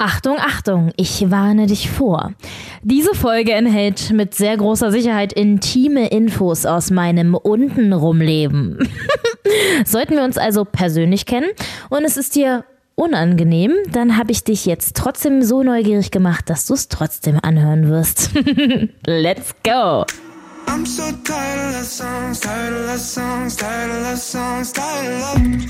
Achtung, Achtung, ich warne dich vor. Diese Folge enthält mit sehr großer Sicherheit intime Infos aus meinem untenrum Leben. Sollten wir uns also persönlich kennen und es ist dir unangenehm, dann habe ich dich jetzt trotzdem so neugierig gemacht, dass du es trotzdem anhören wirst. Let's go!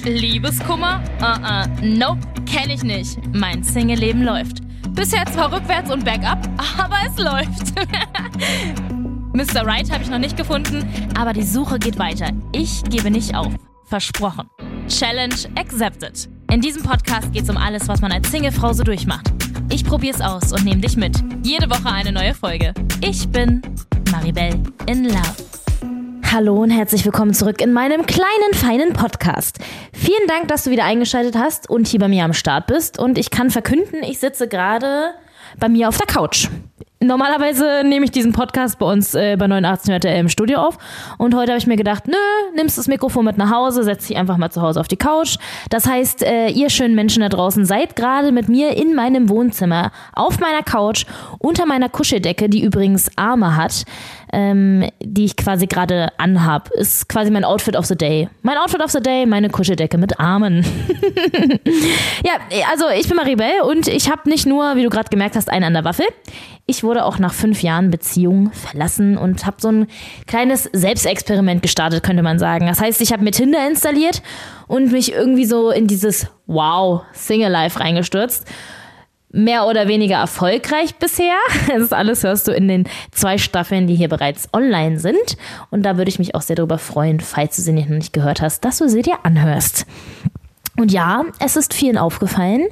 Liebeskummer? Uh-uh, nope, kenne ich nicht. Mein Single-Leben läuft. Bisher zwar rückwärts und bergab, aber es läuft. Mr. Right habe ich noch nicht gefunden, aber die Suche geht weiter. Ich gebe nicht auf. Versprochen. Challenge accepted. In diesem Podcast geht es um alles, was man als Singlefrau so durchmacht. Ich probiere es aus und nehme dich mit. Jede Woche eine neue Folge. Ich bin Maribel in Love. Hallo und herzlich willkommen zurück in meinem kleinen, feinen Podcast. Vielen Dank, dass du wieder eingeschaltet hast und hier bei mir am Start bist. Und ich kann verkünden, ich sitze gerade bei mir auf der Couch. Normalerweise nehme ich diesen Podcast bei uns äh, bei 89 RTL im Studio auf. Und heute habe ich mir gedacht, nö, nimmst das Mikrofon mit nach Hause, setz dich einfach mal zu Hause auf die Couch. Das heißt, äh, ihr schönen Menschen da draußen seid gerade mit mir in meinem Wohnzimmer, auf meiner Couch, unter meiner Kuscheldecke, die übrigens Arme hat, ähm, die ich quasi gerade anhab. Ist quasi mein Outfit of the Day. Mein Outfit of the Day, meine Kuscheldecke mit Armen. ja, also ich bin Maribel und ich habe nicht nur, wie du gerade gemerkt hast, einen an der Waffel. Ich wurde auch nach fünf Jahren Beziehung verlassen und habe so ein kleines Selbstexperiment gestartet, könnte man sagen. Das heißt, ich habe mir Tinder installiert und mich irgendwie so in dieses Wow, Single Life reingestürzt. Mehr oder weniger erfolgreich bisher. Das alles hörst du in den zwei Staffeln, die hier bereits online sind. Und da würde ich mich auch sehr darüber freuen, falls du sie noch nicht gehört hast, dass du sie dir anhörst. Und ja, es ist vielen aufgefallen.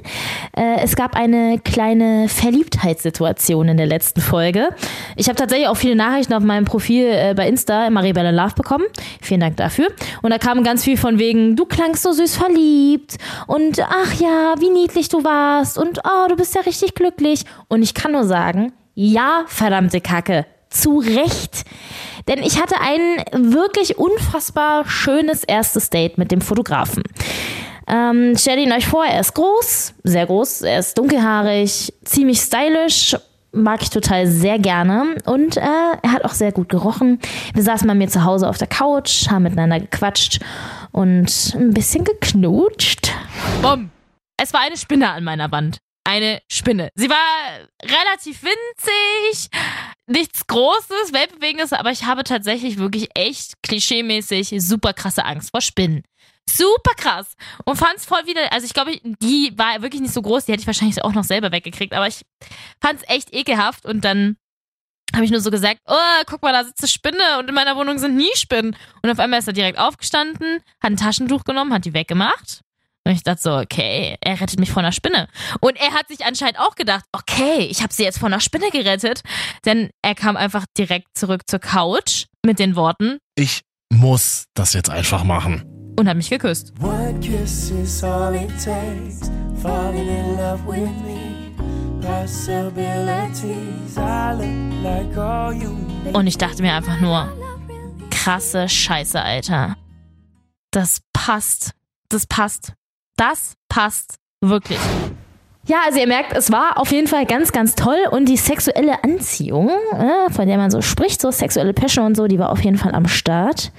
Äh, es gab eine kleine Verliebtheitssituation in der letzten Folge. Ich habe tatsächlich auch viele Nachrichten auf meinem Profil äh, bei Insta, Maribella Love, bekommen. Vielen Dank dafür. Und da kam ganz viel von wegen, du klangst so süß verliebt. Und ach ja, wie niedlich du warst. Und oh, du bist ja richtig glücklich. Und ich kann nur sagen, ja, verdammte Kacke. Zu Recht. Denn ich hatte ein wirklich unfassbar schönes erstes Date mit dem Fotografen. Ähm, stellt ihn euch vor, er ist groß, sehr groß, er ist dunkelhaarig, ziemlich stylisch, mag ich total sehr gerne und äh, er hat auch sehr gut gerochen. Wir saßen bei mir zu Hause auf der Couch, haben miteinander gequatscht und ein bisschen geknutscht. Bumm! Es war eine Spinne an meiner Wand. Eine Spinne. Sie war relativ winzig, nichts Großes, Weltbewegendes, aber ich habe tatsächlich wirklich echt klischeemäßig super krasse Angst vor Spinnen. Super krass. Und fand's voll wieder, also ich glaube, die war wirklich nicht so groß, die hätte ich wahrscheinlich auch noch selber weggekriegt, aber ich fand's echt ekelhaft und dann habe ich nur so gesagt, oh, guck mal, da sitzt eine Spinne und in meiner Wohnung sind nie Spinnen. Und auf einmal ist er direkt aufgestanden, hat ein Taschentuch genommen, hat die weggemacht. Und ich dachte so, okay, er rettet mich vor einer Spinne. Und er hat sich anscheinend auch gedacht, okay, ich habe sie jetzt vor einer Spinne gerettet. Denn er kam einfach direkt zurück zur Couch mit den Worten, ich muss das jetzt einfach machen und hat mich geküsst. Und ich dachte mir einfach nur, krasse Scheiße, Alter. Das passt. Das passt. Das passt wirklich. Ja, also ihr merkt, es war auf jeden Fall ganz, ganz toll und die sexuelle Anziehung, äh, von der man so spricht, so sexuelle Passion und so, die war auf jeden Fall am Start.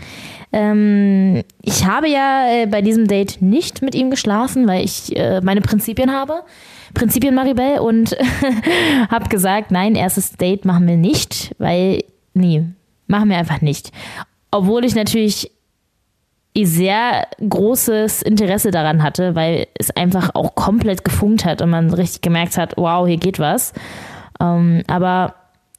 Ähm, ich habe ja äh, bei diesem Date nicht mit ihm geschlafen, weil ich äh, meine Prinzipien habe. Prinzipien Maribel und habe gesagt, nein, erstes Date machen wir nicht, weil, nee, machen wir einfach nicht. Obwohl ich natürlich sehr großes Interesse daran hatte, weil es einfach auch komplett gefunkt hat und man richtig gemerkt hat, wow, hier geht was. Ähm, aber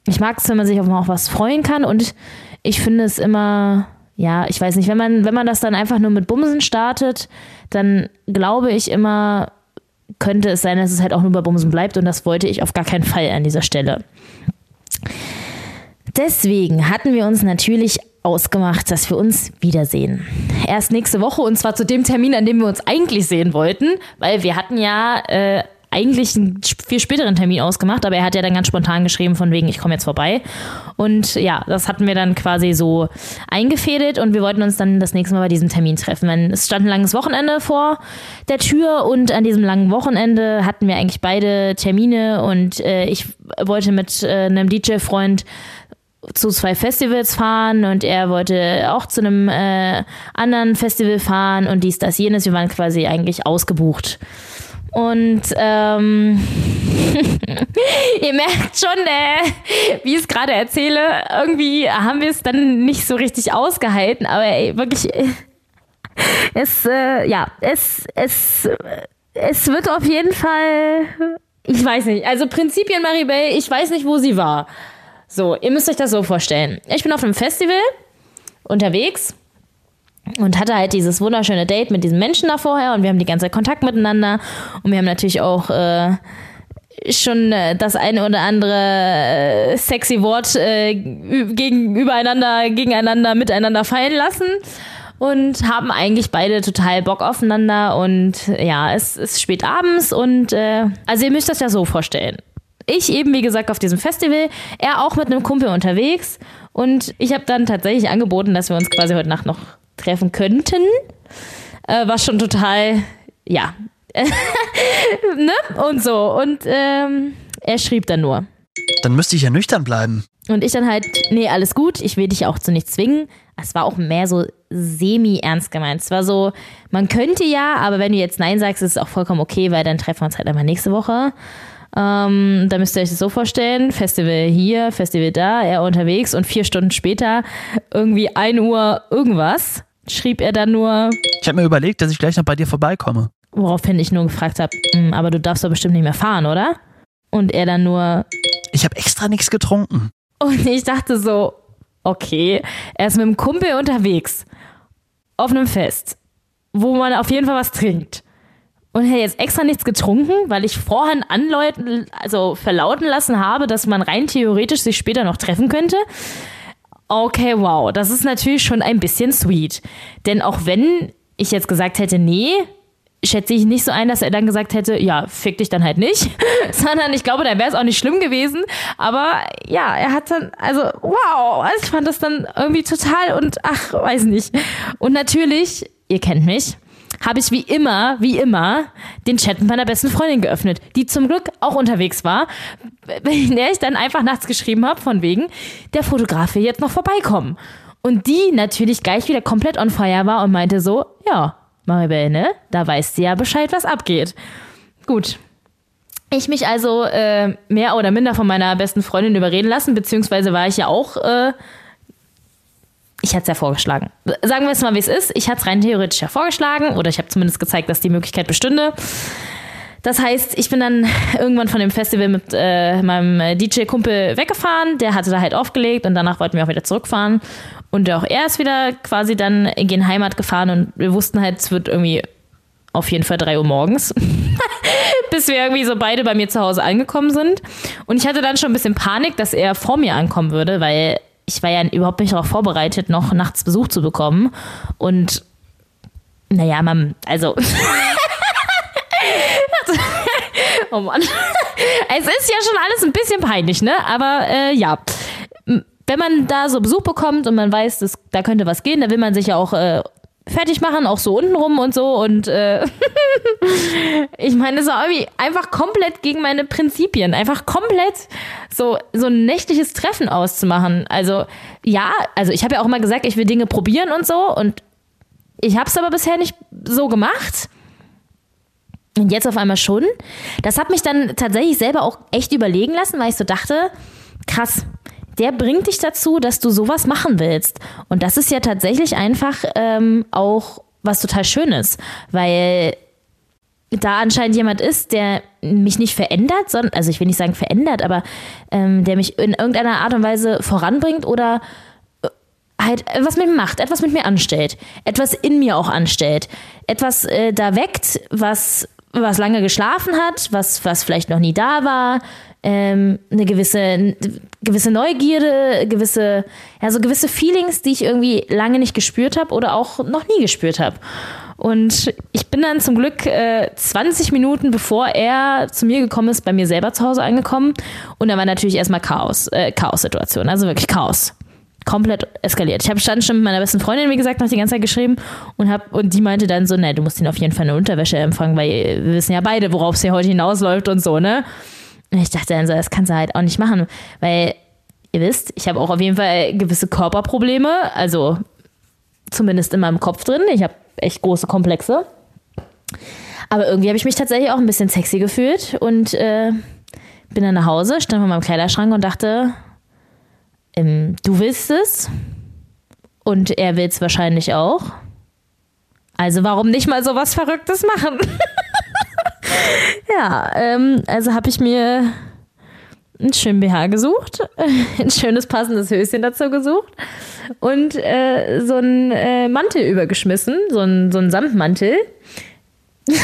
ich mag es, wenn man sich auf was freuen kann und ich finde es immer ja, ich weiß nicht, wenn man, wenn man das dann einfach nur mit Bumsen startet, dann glaube ich immer, könnte es sein, dass es halt auch nur bei Bumsen bleibt und das wollte ich auf gar keinen Fall an dieser Stelle. Deswegen hatten wir uns natürlich ausgemacht, dass wir uns wiedersehen. Erst nächste Woche und zwar zu dem Termin, an dem wir uns eigentlich sehen wollten, weil wir hatten ja äh, eigentlich einen viel späteren Termin ausgemacht, aber er hat ja dann ganz spontan geschrieben, von wegen, ich komme jetzt vorbei. Und ja, das hatten wir dann quasi so eingefädelt und wir wollten uns dann das nächste Mal bei diesem Termin treffen. Es stand ein langes Wochenende vor der Tür und an diesem langen Wochenende hatten wir eigentlich beide Termine und äh, ich wollte mit äh, einem DJ-Freund zu zwei Festivals fahren und er wollte auch zu einem äh, anderen Festival fahren und dies, das, jenes. Wir waren quasi eigentlich ausgebucht. Und ähm, ihr merkt schon, äh, wie ich es gerade erzähle, irgendwie haben wir es dann nicht so richtig ausgehalten, aber ey, wirklich, äh, es, äh, ja, es, es, es wird auf jeden Fall, ich weiß nicht, also Prinzipien Maribel, ich weiß nicht, wo sie war. So, ihr müsst euch das so vorstellen. Ich bin auf einem Festival unterwegs und hatte halt dieses wunderschöne Date mit diesen Menschen da vorher und wir haben die ganze Zeit Kontakt miteinander. Und wir haben natürlich auch äh, schon äh, das eine oder andere äh, sexy Wort äh, gegenübereinander, gegeneinander, miteinander fallen lassen. Und haben eigentlich beide total Bock aufeinander. Und ja, es ist spät abends und äh, also ihr müsst das ja so vorstellen. Ich eben, wie gesagt, auf diesem Festival, er auch mit einem Kumpel unterwegs. Und ich habe dann tatsächlich angeboten, dass wir uns quasi heute Nacht noch treffen könnten. Äh, was schon total, ja. ne? Und so. Und ähm, er schrieb dann nur. Dann müsste ich ja nüchtern bleiben. Und ich dann halt, nee, alles gut, ich will dich auch zu nichts zwingen. Es war auch mehr so semi-ernst gemeint. Es war so, man könnte ja, aber wenn du jetzt Nein sagst, ist es auch vollkommen okay, weil dann treffen wir uns halt einfach nächste Woche. Ähm, da müsst ihr euch das so vorstellen: Festival hier, Festival da, er unterwegs und vier Stunden später, irgendwie 1 Uhr irgendwas, schrieb er dann nur. Ich habe mir überlegt, dass ich gleich noch bei dir vorbeikomme. Woraufhin ich nur gefragt habe, hm, aber du darfst doch bestimmt nicht mehr fahren, oder? Und er dann nur. Ich habe extra nichts getrunken. Und ich dachte so, okay, er ist mit einem Kumpel unterwegs. Auf einem Fest, wo man auf jeden Fall was trinkt und hätte jetzt extra nichts getrunken, weil ich vorhin anläuten, also verlauten lassen habe, dass man rein theoretisch sich später noch treffen könnte. Okay, wow, das ist natürlich schon ein bisschen sweet. Denn auch wenn ich jetzt gesagt hätte, nee, schätze ich nicht so ein, dass er dann gesagt hätte, ja, fick dich dann halt nicht, sondern ich glaube, da wäre es auch nicht schlimm gewesen. Aber ja, er hat dann, also wow, also ich fand das dann irgendwie total und ach, weiß nicht. Und natürlich, ihr kennt mich, habe ich wie immer, wie immer, den Chat mit meiner besten Freundin geöffnet, die zum Glück auch unterwegs war, in der ich dann einfach nachts geschrieben habe, von wegen, der Fotograf will jetzt noch vorbeikommen. Und die natürlich gleich wieder komplett on fire war und meinte so, ja, Maribel, ne? Da weißt du ja Bescheid, was abgeht. Gut. Ich mich also äh, mehr oder minder von meiner besten Freundin überreden lassen, beziehungsweise war ich ja auch äh, ich hatte es ja vorgeschlagen. Sagen wir es mal, wie es ist. Ich hatte es rein theoretisch ja vorgeschlagen oder ich habe zumindest gezeigt, dass die Möglichkeit bestünde. Das heißt, ich bin dann irgendwann von dem Festival mit äh, meinem DJ-Kumpel weggefahren. Der hatte da halt aufgelegt und danach wollten wir auch wieder zurückfahren. Und auch er ist wieder quasi dann in die Heimat gefahren und wir wussten halt, es wird irgendwie auf jeden Fall 3 Uhr morgens, bis wir irgendwie so beide bei mir zu Hause angekommen sind. Und ich hatte dann schon ein bisschen Panik, dass er vor mir ankommen würde, weil ich war ja überhaupt nicht darauf vorbereitet, noch nachts Besuch zu bekommen. Und naja, man, also. oh Mann. Es ist ja schon alles ein bisschen peinlich, ne? Aber äh, ja. Wenn man da so Besuch bekommt und man weiß, dass, da könnte was gehen, da will man sich ja auch äh, fertig machen, auch so untenrum und so. Und äh, ich meine, das war irgendwie einfach komplett gegen meine Prinzipien. Einfach komplett so, so ein nächtliches Treffen auszumachen. Also, ja, also ich habe ja auch immer gesagt, ich will Dinge probieren und so. Und ich habe es aber bisher nicht so gemacht. Und jetzt auf einmal schon. Das hat mich dann tatsächlich selber auch echt überlegen lassen, weil ich so dachte, krass, der bringt dich dazu, dass du sowas machen willst. Und das ist ja tatsächlich einfach ähm, auch was total Schönes, weil da anscheinend jemand ist, der mich nicht verändert, sondern, also ich will nicht sagen verändert, aber ähm, der mich in irgendeiner Art und Weise voranbringt oder äh, halt etwas mit mir macht, etwas mit mir anstellt, etwas in mir auch anstellt, etwas äh, da weckt, was, was lange geschlafen hat, was, was vielleicht noch nie da war, ähm, eine gewisse, gewisse Neugierde, gewisse, ja, so gewisse Feelings, die ich irgendwie lange nicht gespürt habe oder auch noch nie gespürt habe. Und ich bin dann zum Glück äh, 20 Minuten bevor er zu mir gekommen ist, bei mir selber zu Hause angekommen. Und da war natürlich erstmal Chaos, äh, Chaos-Situation, also wirklich Chaos. Komplett eskaliert. Ich habe stand schon mit meiner besten Freundin, wie gesagt, noch die ganze Zeit geschrieben und hab, und die meinte dann so, ne, du musst ihn auf jeden Fall eine Unterwäsche empfangen, weil wir wissen ja beide, worauf es hier heute hinausläuft und so, ne? Und ich dachte dann so, das kannst du halt auch nicht machen, weil ihr wisst, ich habe auch auf jeden Fall gewisse Körperprobleme, also zumindest in meinem Kopf drin. Ich habe echt große Komplexe. Aber irgendwie habe ich mich tatsächlich auch ein bisschen sexy gefühlt und äh, bin dann nach Hause, stand vor meinem Kleiderschrank und dachte, ähm, du willst es und er will es wahrscheinlich auch. Also warum nicht mal so was Verrücktes machen? ja, ähm, also habe ich mir einen schönen BH gesucht, ein schönes passendes Höschen dazu gesucht und äh, so einen äh, Mantel übergeschmissen, so einen, so einen Samtmantel.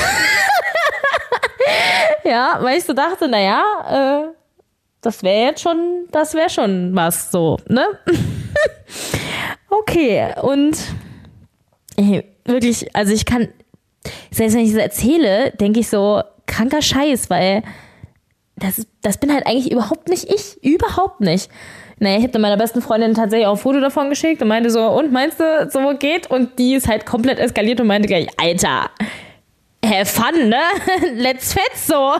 ja, weil ich so dachte, naja, äh, das wäre jetzt schon, das wäre schon was so, ne? okay, und ey, wirklich, also ich kann, selbst wenn ich das erzähle, denke ich so, kranker Scheiß, weil das, das bin halt eigentlich überhaupt nicht ich. Überhaupt nicht. Naja, ich habe meiner besten Freundin tatsächlich auch ein Foto davon geschickt und meinte so, und meinst du, so geht? Und die ist halt komplett eskaliert und meinte gleich, Alter, have fun, ne? Let's fetz so.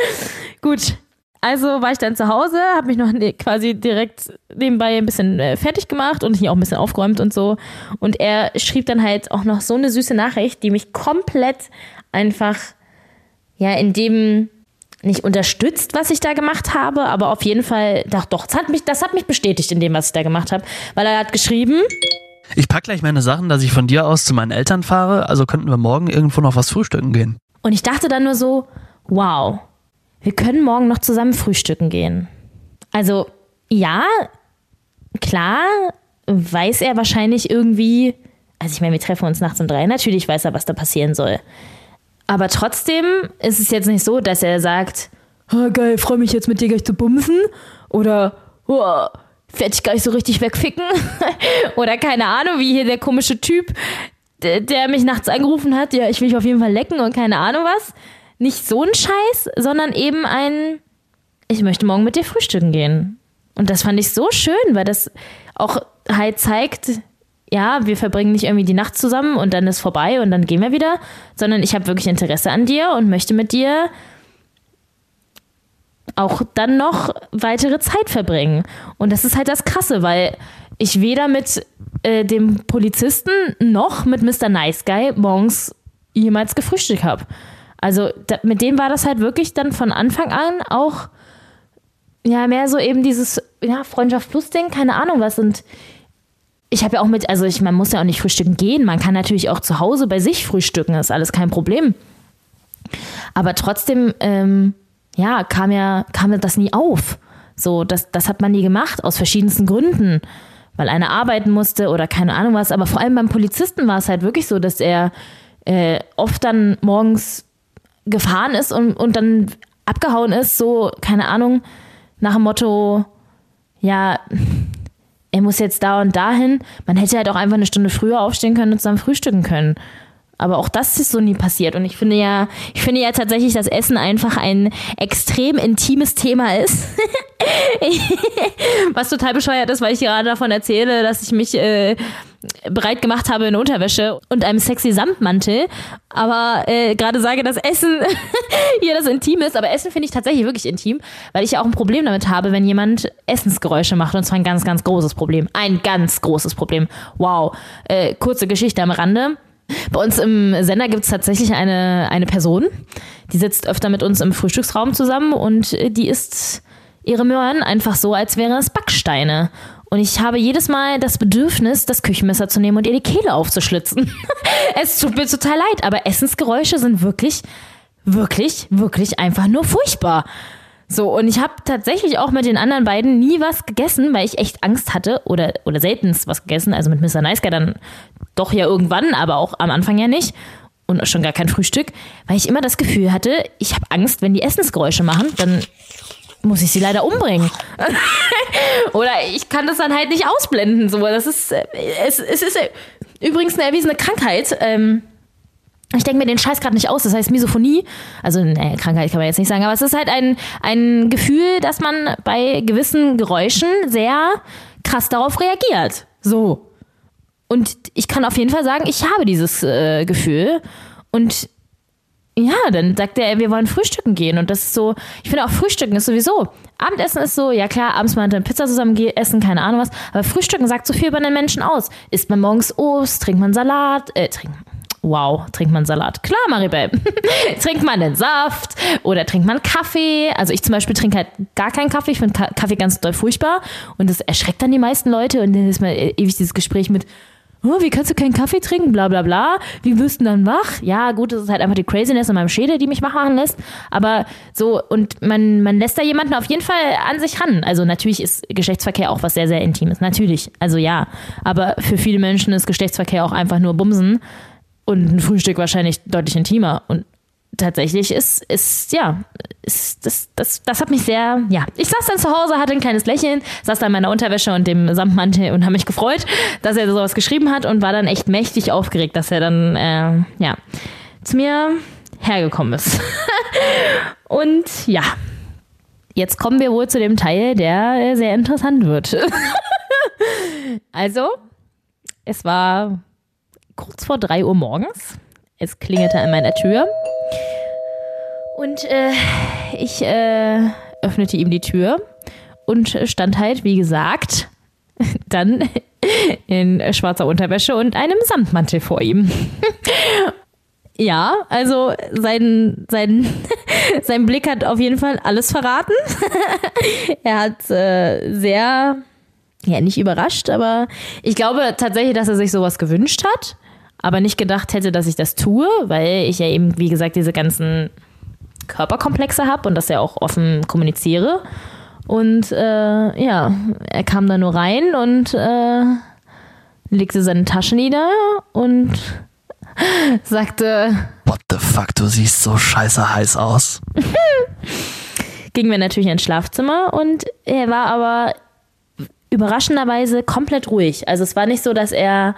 Gut. Also war ich dann zu Hause, habe mich noch ne, quasi direkt nebenbei ein bisschen äh, fertig gemacht und hier auch ein bisschen aufgeräumt und so. Und er schrieb dann halt auch noch so eine süße Nachricht, die mich komplett einfach, ja, in dem nicht unterstützt, was ich da gemacht habe, aber auf jeden Fall, doch, doch, das hat mich, das hat mich bestätigt in dem, was ich da gemacht habe, weil er hat geschrieben. Ich pack gleich meine Sachen, dass ich von dir aus zu meinen Eltern fahre, also könnten wir morgen irgendwo noch was frühstücken gehen. Und ich dachte dann nur so, wow, wir können morgen noch zusammen frühstücken gehen. Also, ja, klar, weiß er wahrscheinlich irgendwie, also ich meine, wir treffen uns nachts um drei, natürlich weiß er, was da passieren soll. Aber trotzdem ist es jetzt nicht so, dass er sagt, oh, geil, freue mich jetzt mit dir gleich zu bumsen. Oder, oh, werde ich gleich so richtig wegficken. Oder keine Ahnung, wie hier der komische Typ, der, der mich nachts angerufen hat, ja, ich will dich auf jeden Fall lecken und keine Ahnung was. Nicht so ein Scheiß, sondern eben ein, ich möchte morgen mit dir frühstücken gehen. Und das fand ich so schön, weil das auch halt zeigt, ja, wir verbringen nicht irgendwie die Nacht zusammen und dann ist vorbei und dann gehen wir wieder, sondern ich habe wirklich Interesse an dir und möchte mit dir auch dann noch weitere Zeit verbringen. Und das ist halt das Krasse, weil ich weder mit äh, dem Polizisten noch mit Mr. Nice Guy morgens jemals gefrühstückt habe. Also da, mit denen war das halt wirklich dann von Anfang an auch ja mehr so eben dieses ja, Freundschaft plus Ding, keine Ahnung was. Und ich habe ja auch mit, also ich, man muss ja auch nicht frühstücken gehen. Man kann natürlich auch zu Hause bei sich frühstücken, ist alles kein Problem. Aber trotzdem, ähm, ja, kam ja, kam das nie auf. So, das, das hat man nie gemacht, aus verschiedensten Gründen. Weil einer arbeiten musste oder keine Ahnung was. Aber vor allem beim Polizisten war es halt wirklich so, dass er äh, oft dann morgens gefahren ist und, und dann abgehauen ist, so, keine Ahnung, nach dem Motto, ja, er muss jetzt da und dahin. Man hätte halt auch einfach eine Stunde früher aufstehen können und zusammen frühstücken können. Aber auch das ist so nie passiert. Und ich finde ja, ich finde ja tatsächlich, dass Essen einfach ein extrem intimes Thema ist. Was total bescheuert ist, weil ich gerade davon erzähle, dass ich mich äh, bereit gemacht habe in Unterwäsche und einem sexy Samtmantel. Aber äh, gerade sage, dass Essen hier das intim ist. Aber Essen finde ich tatsächlich wirklich intim, weil ich ja auch ein Problem damit habe, wenn jemand Essensgeräusche macht. Und zwar ein ganz, ganz großes Problem. Ein ganz großes Problem. Wow. Äh, kurze Geschichte am Rande. Bei uns im Sender gibt es tatsächlich eine, eine Person, die sitzt öfter mit uns im Frühstücksraum zusammen und die isst ihre Möhren einfach so, als wären es Backsteine. Und ich habe jedes Mal das Bedürfnis, das Küchenmesser zu nehmen und ihr die Kehle aufzuschlitzen. es tut mir total leid, aber Essensgeräusche sind wirklich, wirklich, wirklich einfach nur furchtbar. So, und ich habe tatsächlich auch mit den anderen beiden nie was gegessen, weil ich echt Angst hatte oder, oder seltenst was gegessen. Also mit Mr. Nice Guy dann doch ja irgendwann, aber auch am Anfang ja nicht. Und schon gar kein Frühstück, weil ich immer das Gefühl hatte, ich habe Angst, wenn die Essensgeräusche machen, dann muss ich sie leider umbringen. oder ich kann das dann halt nicht ausblenden. So, das ist, es, es ist übrigens eine erwiesene Krankheit. Ähm, ich denke mir den Scheiß gerade nicht aus. Das heißt Misophonie, also naja, Krankheit kann man jetzt nicht sagen, aber es ist halt ein, ein Gefühl, dass man bei gewissen Geräuschen sehr krass darauf reagiert. So. Und ich kann auf jeden Fall sagen, ich habe dieses äh, Gefühl. Und ja, dann sagt er, wir wollen frühstücken gehen. Und das ist so, ich finde auch Frühstücken ist sowieso. Abendessen ist so, ja klar, abends mal eine Pizza zusammen essen, keine Ahnung was. Aber Frühstücken sagt so viel über den Menschen aus. Isst man morgens Obst, trinkt man Salat, äh, trinkt Wow, trinkt man Salat. Klar, Maribel. trinkt man den Saft oder trinkt man Kaffee. Also ich zum Beispiel trinke halt gar keinen Kaffee. Ich finde Kaffee ganz doll furchtbar. Und das erschreckt dann die meisten Leute. Und dann ist mal ewig dieses Gespräch mit, oh, wie kannst du keinen Kaffee trinken, bla bla bla, wie wirst du dann wach? Ja, gut, das ist halt einfach die Craziness in meinem Schädel, die mich wach machen lässt, aber so, und man, man lässt da jemanden auf jeden Fall an sich ran. Also natürlich ist Geschlechtsverkehr auch was sehr, sehr Intimes, natürlich, also ja, aber für viele Menschen ist Geschlechtsverkehr auch einfach nur Bumsen und ein Frühstück wahrscheinlich deutlich intimer. Und tatsächlich ist, ist ja, ist, das, das, das hat mich sehr, ja. Ich saß dann zu Hause, hatte ein kleines Lächeln, saß da in meiner Unterwäsche und dem Samtmantel und habe mich gefreut, dass er sowas geschrieben hat und war dann echt mächtig aufgeregt, dass er dann, äh, ja, zu mir hergekommen ist. und ja, jetzt kommen wir wohl zu dem Teil, der äh, sehr interessant wird. also, es war kurz vor drei Uhr morgens es klingelte an meiner Tür. Und äh, ich äh, öffnete ihm die Tür und stand halt, wie gesagt, dann in schwarzer Unterwäsche und einem Samtmantel vor ihm. ja, also sein, sein, sein Blick hat auf jeden Fall alles verraten. er hat äh, sehr, ja, nicht überrascht, aber ich glaube tatsächlich, dass er sich sowas gewünscht hat aber nicht gedacht hätte, dass ich das tue, weil ich ja eben, wie gesagt, diese ganzen Körperkomplexe habe und das ja auch offen kommuniziere. Und äh, ja, er kam da nur rein und äh, legte seine Tasche nieder und sagte: What the fuck, du siehst so scheiße heiß aus. Gingen wir natürlich ins Schlafzimmer und er war aber überraschenderweise komplett ruhig. Also es war nicht so, dass er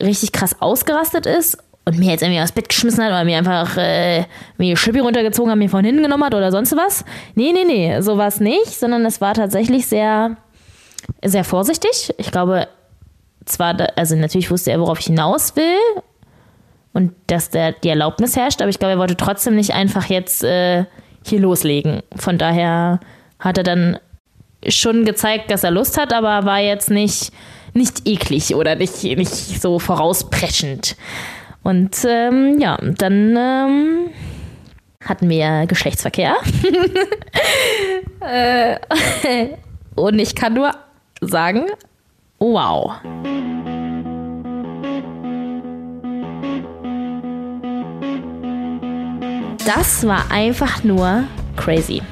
richtig krass ausgerastet ist und mir jetzt irgendwie aus Bett geschmissen hat oder mir einfach äh, mir die Schippi runtergezogen hat, mir von hinten genommen hat oder sonst was. Nee, nee, nee, sowas nicht, sondern es war tatsächlich sehr, sehr vorsichtig. Ich glaube, zwar, also natürlich wusste er, worauf ich hinaus will und dass der, die Erlaubnis herrscht, aber ich glaube, er wollte trotzdem nicht einfach jetzt äh, hier loslegen. Von daher hat er dann schon gezeigt, dass er Lust hat, aber war jetzt nicht nicht eklig oder nicht, nicht so vorauspreschend. Und ähm, ja, dann ähm, hatten wir Geschlechtsverkehr. äh, und ich kann nur sagen, wow. Das war einfach nur crazy.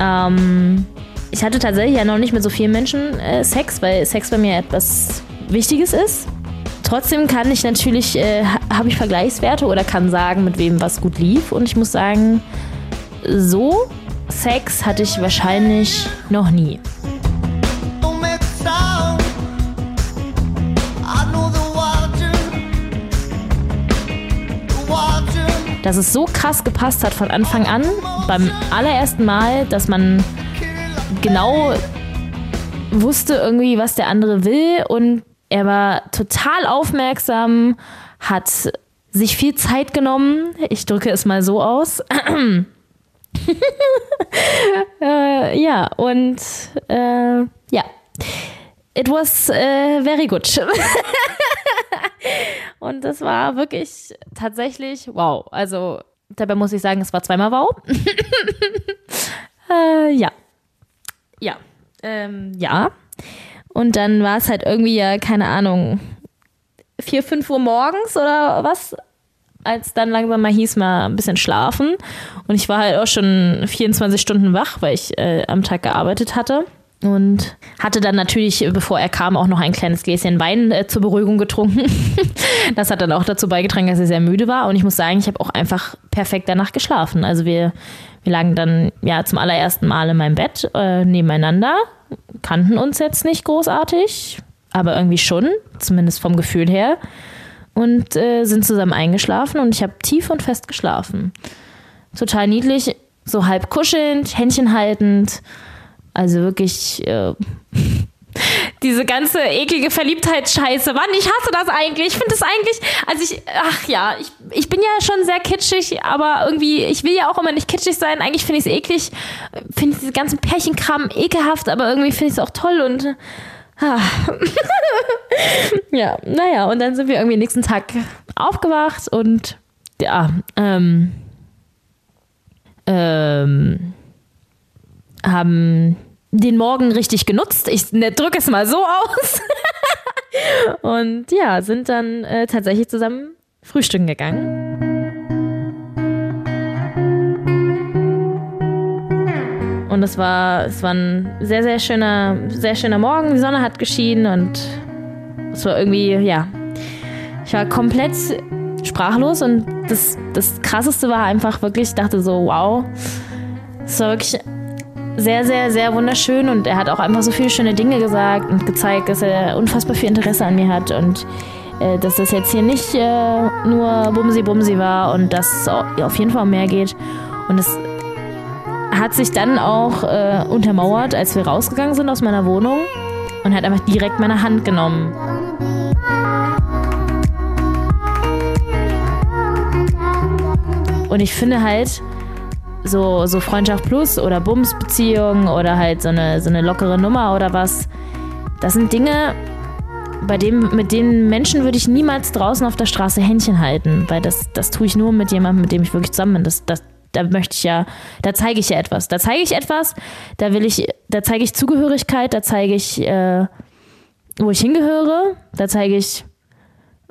Ähm, ich hatte tatsächlich ja noch nicht mit so vielen Menschen äh, Sex, weil Sex bei mir etwas Wichtiges ist. Trotzdem kann ich natürlich, äh, habe ich Vergleichswerte oder kann sagen, mit wem was gut lief. Und ich muss sagen, so Sex hatte ich wahrscheinlich noch nie. Dass es so krass gepasst hat von Anfang an, beim allerersten Mal, dass man genau wusste irgendwie, was der andere will und er war total aufmerksam, hat sich viel Zeit genommen. Ich drücke es mal so aus. äh, ja, und äh, ja. It was äh, very good. und das war wirklich tatsächlich wow. Also dabei muss ich sagen, es war zweimal wow. äh, ja ja, ähm, ja. Und dann war es halt irgendwie ja, keine Ahnung, 4, 5 Uhr morgens oder was, als dann langsam mal hieß, mal ein bisschen schlafen. Und ich war halt auch schon 24 Stunden wach, weil ich äh, am Tag gearbeitet hatte. Und hatte dann natürlich, bevor er kam, auch noch ein kleines Gläschen Wein äh, zur Beruhigung getrunken. das hat dann auch dazu beigetragen, dass er sehr müde war. Und ich muss sagen, ich habe auch einfach perfekt danach geschlafen. Also wir wir lagen dann ja zum allerersten Mal in meinem Bett äh, nebeneinander, kannten uns jetzt nicht großartig, aber irgendwie schon, zumindest vom Gefühl her. und äh, sind zusammen eingeschlafen und ich habe tief und fest geschlafen. Total niedlich, so halb kuschelnd, Händchen haltend. Also wirklich äh, diese ganze eklige Verliebtheitsscheiße. Mann, ich hasse das eigentlich. Ich finde das eigentlich, also ich, ach ja, ich, ich bin ja schon sehr kitschig, aber irgendwie, ich will ja auch immer nicht kitschig sein. Eigentlich finde ich es eklig, finde diese ganzen Pärchenkram ekelhaft, aber irgendwie finde ich es auch toll und ah. ja, naja, und dann sind wir irgendwie nächsten Tag aufgewacht und ja, ähm, ähm, haben den Morgen richtig genutzt. Ich ne, drücke es mal so aus. und ja, sind dann äh, tatsächlich zusammen frühstücken gegangen. Und es war, es war ein sehr, sehr schöner, sehr schöner Morgen. Die Sonne hat geschienen und es war irgendwie, ja. Ich war komplett sprachlos und das, das krasseste war einfach wirklich, ich dachte so, wow. Es war wirklich sehr, sehr, sehr wunderschön und er hat auch einfach so viele schöne Dinge gesagt und gezeigt, dass er unfassbar viel Interesse an mir hat und äh, dass das jetzt hier nicht äh, nur Bumsi Bumsi war und dass es auf jeden Fall um mehr geht. Und es hat sich dann auch äh, untermauert, als wir rausgegangen sind aus meiner Wohnung und hat einfach direkt meine Hand genommen. Und ich finde halt, so, so Freundschaft Plus oder Bums-Beziehung oder halt so eine, so eine lockere Nummer oder was. Das sind Dinge, bei dem, mit denen Menschen würde ich niemals draußen auf der Straße Händchen halten, weil das, das tue ich nur mit jemandem, mit dem ich wirklich zusammen bin. Das, das, da möchte ich ja, da zeige ich ja etwas. Da zeige ich etwas, da will ich, da zeige ich Zugehörigkeit, da zeige ich, äh, wo ich hingehöre, da zeige ich,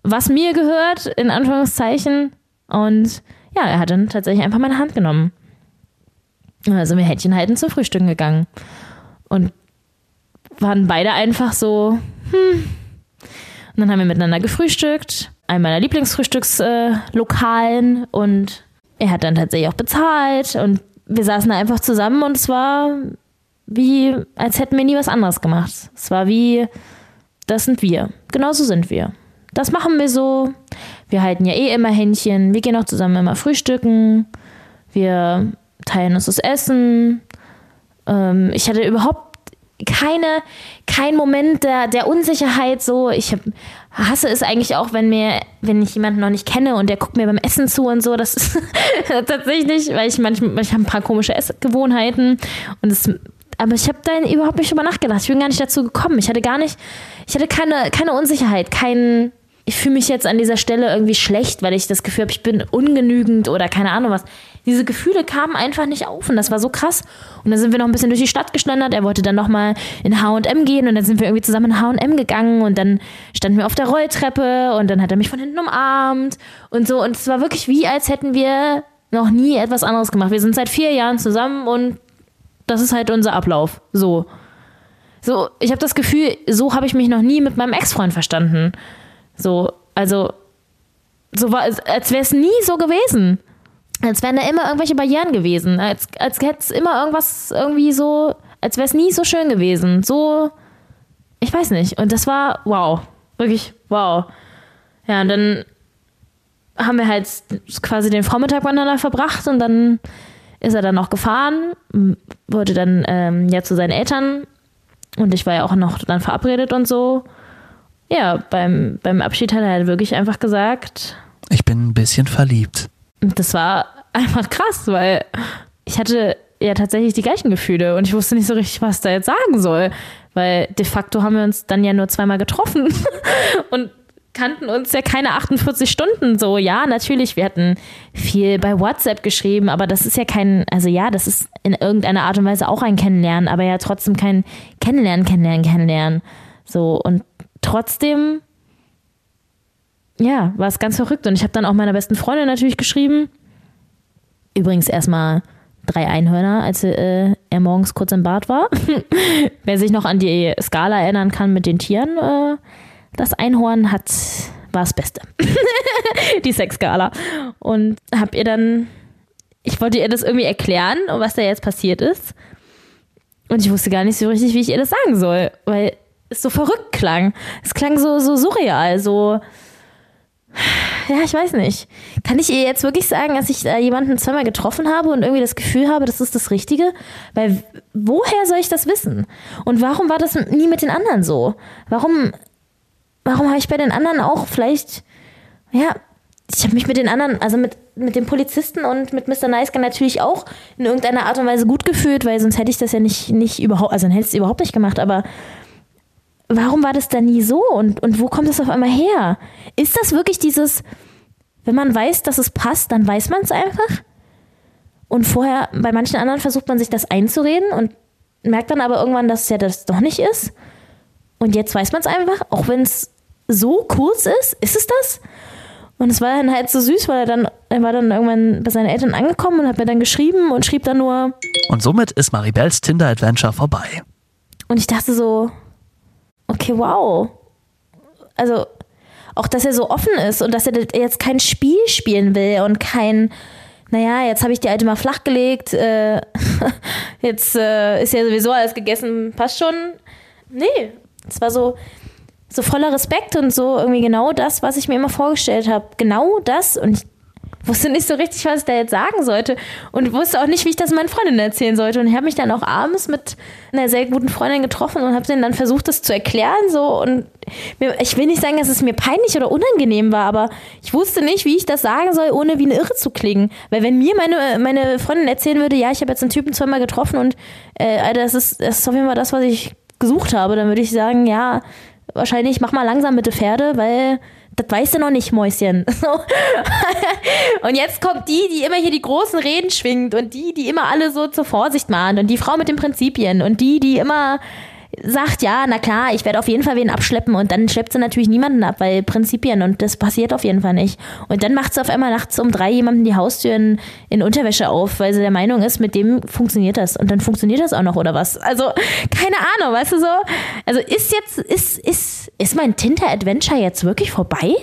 was mir gehört, in Anführungszeichen. Und ja, er hat dann tatsächlich einfach meine Hand genommen. Also wir Händchen halten zum Frühstücken gegangen. Und waren beide einfach so, hm. Und dann haben wir miteinander gefrühstückt. Ein meiner Lieblingsfrühstückslokalen. Äh, und er hat dann tatsächlich auch bezahlt. Und wir saßen da einfach zusammen und es war wie, als hätten wir nie was anderes gemacht. Es war wie, das sind wir. Genauso sind wir. Das machen wir so. Wir halten ja eh immer Händchen. Wir gehen auch zusammen immer frühstücken. Wir das Essen. Ähm, ich hatte überhaupt keine, kein Moment der, der Unsicherheit so. Ich hab, hasse es eigentlich auch, wenn mir, wenn ich jemanden noch nicht kenne und der guckt mir beim Essen zu und so. Das ist tatsächlich, weil ich manchmal, ich habe ein paar komische Essgewohnheiten und es aber ich habe da überhaupt nicht drüber nachgedacht. Ich bin gar nicht dazu gekommen. Ich hatte gar nicht, ich hatte keine, keine Unsicherheit, kein, ich fühle mich jetzt an dieser Stelle irgendwie schlecht, weil ich das Gefühl habe, ich bin ungenügend oder keine Ahnung was diese Gefühle kamen einfach nicht auf und das war so krass. Und dann sind wir noch ein bisschen durch die Stadt geschlendert. Er wollte dann nochmal in H&M gehen und dann sind wir irgendwie zusammen in H&M gegangen und dann standen wir auf der Rolltreppe und dann hat er mich von hinten umarmt und so. Und es war wirklich wie, als hätten wir noch nie etwas anderes gemacht. Wir sind seit vier Jahren zusammen und das ist halt unser Ablauf. So. So, ich habe das Gefühl, so habe ich mich noch nie mit meinem Ex-Freund verstanden. So, also, so war als wäre es nie so gewesen als wären da immer irgendwelche Barrieren gewesen. Als, als hätte es immer irgendwas irgendwie so, als wäre es nie so schön gewesen. So, ich weiß nicht. Und das war wow. Wirklich wow. Ja, und dann haben wir halt quasi den Vormittag miteinander verbracht und dann ist er dann noch gefahren, wurde dann ähm, ja zu seinen Eltern und ich war ja auch noch dann verabredet und so. Ja, beim, beim Abschied hat er halt wirklich einfach gesagt. Ich bin ein bisschen verliebt das war einfach krass, weil ich hatte ja tatsächlich die gleichen Gefühle und ich wusste nicht so richtig, was da jetzt sagen soll. Weil de facto haben wir uns dann ja nur zweimal getroffen und kannten uns ja keine 48 Stunden so. Ja, natürlich, wir hatten viel bei WhatsApp geschrieben, aber das ist ja kein, also ja, das ist in irgendeiner Art und Weise auch ein Kennenlernen, aber ja trotzdem kein Kennenlernen, Kennenlernen, Kennenlernen. So, und trotzdem ja, war es ganz verrückt. Und ich habe dann auch meiner besten Freundin natürlich geschrieben. Übrigens erstmal drei Einhörner, als äh, er morgens kurz im Bad war. Wer sich noch an die Skala erinnern kann mit den Tieren, äh, das Einhorn hat war das Beste. die Sexskala. Und hab ihr dann, ich wollte ihr das irgendwie erklären, was da jetzt passiert ist. Und ich wusste gar nicht so richtig, wie ich ihr das sagen soll, weil es so verrückt klang. Es klang so, so surreal, so, ja, ich weiß nicht. Kann ich ihr jetzt wirklich sagen, dass ich äh, jemanden zweimal getroffen habe und irgendwie das Gefühl habe, das ist das Richtige? Weil woher soll ich das wissen? Und warum war das nie mit den anderen so? Warum, warum habe ich bei den anderen auch vielleicht, ja, ich habe mich mit den anderen, also mit, mit dem Polizisten und mit Mr. Nice Guy natürlich auch in irgendeiner Art und Weise gut gefühlt, weil sonst hätte ich das ja nicht, nicht überhaupt, also dann hätte ich es überhaupt nicht gemacht, aber warum war das dann nie so und, und wo kommt das auf einmal her? Ist das wirklich dieses, wenn man weiß, dass es passt, dann weiß man es einfach? Und vorher, bei manchen anderen versucht man sich das einzureden und merkt dann aber irgendwann, dass es ja das doch nicht ist. Und jetzt weiß man es einfach, auch wenn es so kurz ist, ist es das? Und es war dann halt so süß, weil er dann, er war dann irgendwann bei seinen Eltern angekommen und hat mir dann geschrieben und schrieb dann nur. Und somit ist Maribels Tinder-Adventure vorbei. Und ich dachte so, okay, wow. Also, auch, dass er so offen ist und dass er jetzt kein Spiel spielen will und kein, naja, jetzt habe ich die alte mal flachgelegt, äh, jetzt äh, ist ja sowieso alles gegessen, passt schon. Nee, es war so, so voller Respekt und so irgendwie genau das, was ich mir immer vorgestellt habe. Genau das und ich wusste nicht so richtig, was ich da jetzt sagen sollte und wusste auch nicht, wie ich das meinen Freundinnen erzählen sollte. Und ich habe mich dann auch abends mit einer sehr guten Freundin getroffen und habe denen dann versucht, das zu erklären. So und ich will nicht sagen, dass es mir peinlich oder unangenehm war, aber ich wusste nicht, wie ich das sagen soll, ohne wie eine Irre zu klingen. Weil wenn mir meine, meine Freundin erzählen würde, ja, ich habe jetzt einen Typen zweimal getroffen und äh, das, ist, das ist auf jeden Fall das, was ich gesucht habe, dann würde ich sagen, ja, wahrscheinlich mach mal langsam mit der Pferde, weil das weißt du noch nicht, Mäuschen. und jetzt kommt die, die immer hier die großen Reden schwingt und die, die immer alle so zur Vorsicht mahnt und die Frau mit den Prinzipien und die, die immer sagt, ja, na klar, ich werde auf jeden Fall wen abschleppen und dann schleppt sie natürlich niemanden ab, weil Prinzipien und das passiert auf jeden Fall nicht. Und dann macht sie auf einmal nachts um drei jemanden die Haustüren in Unterwäsche auf, weil sie der Meinung ist, mit dem funktioniert das. Und dann funktioniert das auch noch oder was? Also, keine Ahnung, weißt du so? Also ist jetzt, ist, ist, ist mein Tinder-Adventure jetzt wirklich vorbei?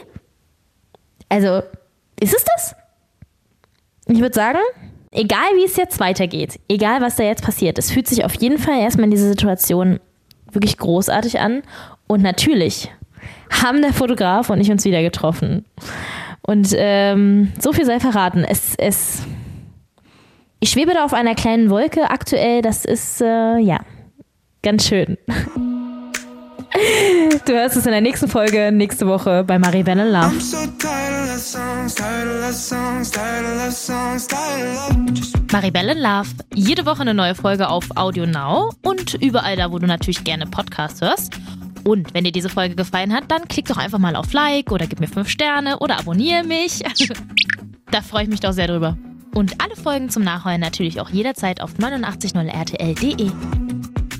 Also, ist es das? Ich würde sagen, egal wie es jetzt weitergeht, egal was da jetzt passiert, es fühlt sich auf jeden Fall erstmal in dieser Situation wirklich großartig an. Und natürlich haben der Fotograf und ich uns wieder getroffen. Und ähm, so viel sei verraten. Es, es, ich schwebe da auf einer kleinen Wolke aktuell. Das ist, äh, ja, ganz schön. Du hörst es in der nächsten Folge, nächste Woche bei Maribel in Love. Maribel in Love. Jede Woche eine neue Folge auf Audio Now und überall da, wo du natürlich gerne Podcasts hörst. Und wenn dir diese Folge gefallen hat, dann klick doch einfach mal auf Like oder gib mir 5 Sterne oder abonniere mich. da freue ich mich doch sehr drüber. Und alle Folgen zum Nachholen natürlich auch jederzeit auf 890rtl.de.